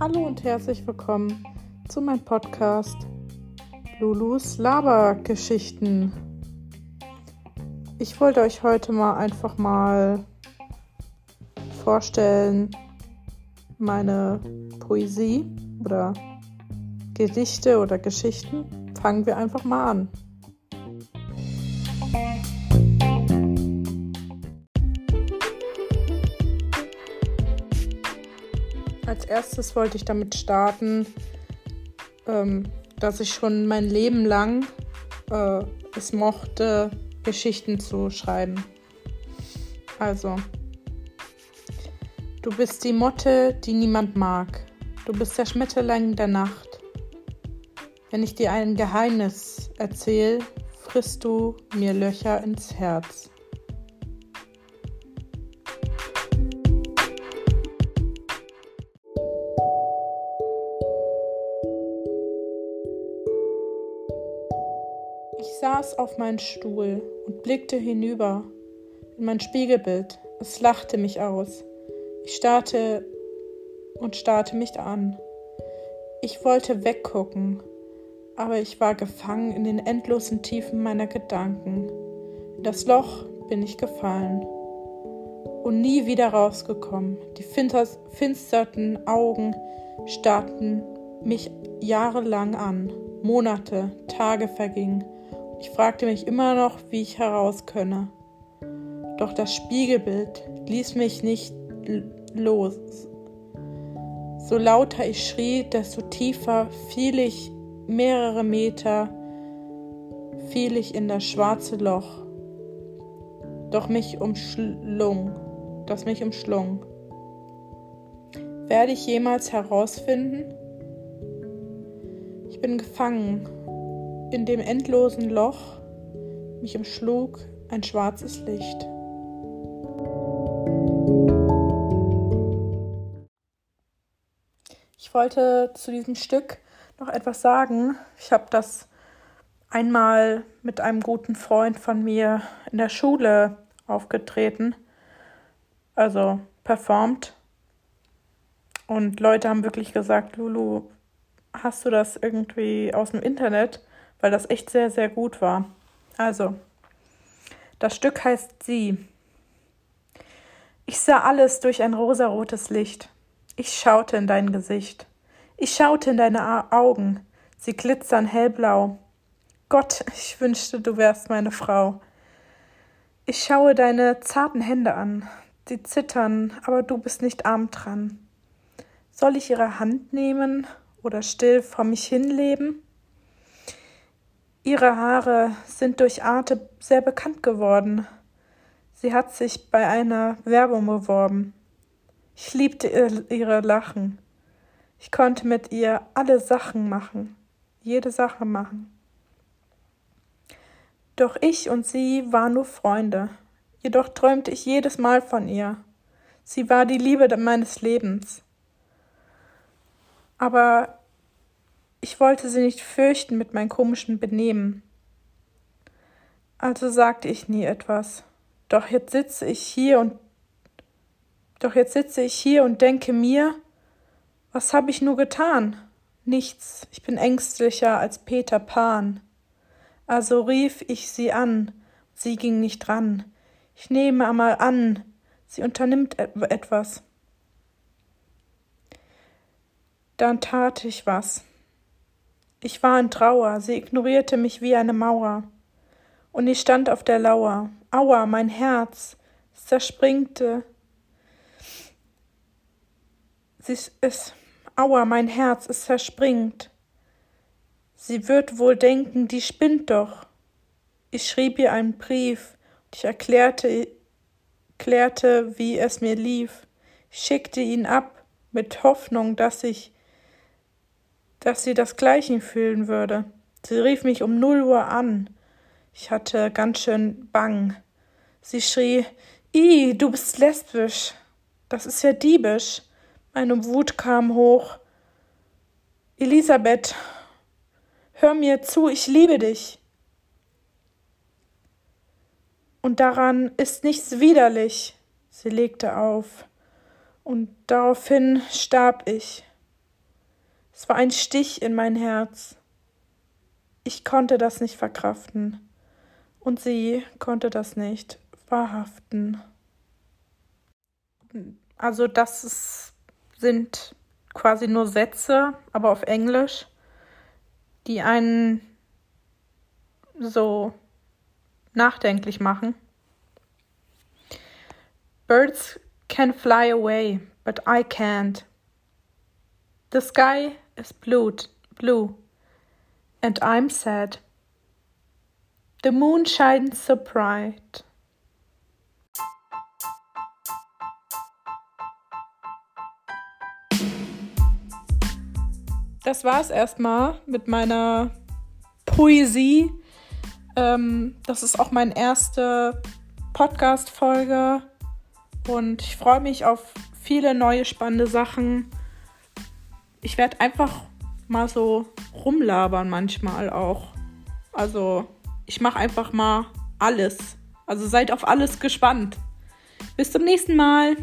Hallo und herzlich willkommen zu meinem Podcast Lulus Labergeschichten. Ich wollte euch heute mal einfach mal vorstellen meine Poesie oder Gedichte oder Geschichten. Fangen wir einfach mal an. Als erstes wollte ich damit starten, ähm, dass ich schon mein Leben lang äh, es mochte, Geschichten zu schreiben. Also, du bist die Motte, die niemand mag. Du bist der Schmetterling der Nacht. Wenn ich dir ein Geheimnis erzähle, frisst du mir Löcher ins Herz. Ich saß auf meinem Stuhl und blickte hinüber in mein Spiegelbild. Es lachte mich aus. Ich starrte und starrte mich an. Ich wollte weggucken, aber ich war gefangen in den endlosen Tiefen meiner Gedanken. In das Loch bin ich gefallen und nie wieder rausgekommen. Die finsterten Augen starrten mich jahrelang an. Monate, Tage vergingen ich fragte mich immer noch, wie ich heraus könne. Doch das Spiegelbild ließ mich nicht los. So lauter ich schrie, desto tiefer fiel ich mehrere Meter, fiel ich in das schwarze Loch, doch mich umschlung, das mich umschlung. Werde ich jemals herausfinden? Ich bin gefangen in dem endlosen Loch mich umschlug ein schwarzes Licht. Ich wollte zu diesem Stück noch etwas sagen. Ich habe das einmal mit einem guten Freund von mir in der Schule aufgetreten, also performt. Und Leute haben wirklich gesagt, Lulu, hast du das irgendwie aus dem Internet? Weil das echt sehr, sehr gut war. Also, das Stück heißt Sie. Ich sah alles durch ein rosarotes Licht. Ich schaute in dein Gesicht. Ich schaute in deine Augen. Sie glitzern hellblau. Gott, ich wünschte, du wärst meine Frau. Ich schaue deine zarten Hände an. Sie zittern, aber du bist nicht arm dran. Soll ich ihre Hand nehmen oder still vor mich hinleben? Ihre Haare sind durch Arte sehr bekannt geworden. Sie hat sich bei einer Werbung beworben. Ich liebte ihre Lachen. Ich konnte mit ihr alle Sachen machen, jede Sache machen. Doch ich und sie waren nur Freunde. Jedoch träumte ich jedes Mal von ihr. Sie war die Liebe meines Lebens. Aber ich wollte sie nicht fürchten mit meinem komischen Benehmen. Also sagte ich nie etwas. Doch jetzt sitze ich hier und doch jetzt sitze ich hier und denke mir, was habe ich nur getan? Nichts, ich bin ängstlicher als Peter Pan. Also rief ich sie an, sie ging nicht dran. Ich nehme einmal an, sie unternimmt etwas. Dann tat ich was. Ich war in Trauer, sie ignorierte mich wie eine Mauer. Und ich stand auf der Lauer. Aua, mein Herz, es zerspringte. Sie, es, aua, mein Herz, es zerspringt. Sie wird wohl denken, die spinnt doch. Ich schrieb ihr einen Brief. Ich erklärte, erklärte, wie es mir lief. Ich schickte ihn ab, mit Hoffnung, dass ich dass sie das Gleiche fühlen würde. Sie rief mich um null Uhr an. Ich hatte ganz schön Bang. Sie schrie, I, du bist lesbisch. Das ist ja diebisch. Meine Wut kam hoch. Elisabeth, hör mir zu, ich liebe dich. Und daran ist nichts widerlich. Sie legte auf, und daraufhin starb ich. Es war ein Stich in mein Herz. Ich konnte das nicht verkraften, und sie konnte das nicht verhaften. Also das ist, sind quasi nur Sätze, aber auf Englisch, die einen so nachdenklich machen. Birds can fly away, but I can't. The sky is blue, blue, and I'm sad. The moon shines so bright. Das war's erstmal mit meiner Poesie. Ähm, das ist auch meine erste Podcast-Folge und ich freue mich auf viele neue spannende Sachen. Ich werde einfach mal so rumlabern manchmal auch. Also ich mache einfach mal alles. Also seid auf alles gespannt. Bis zum nächsten Mal.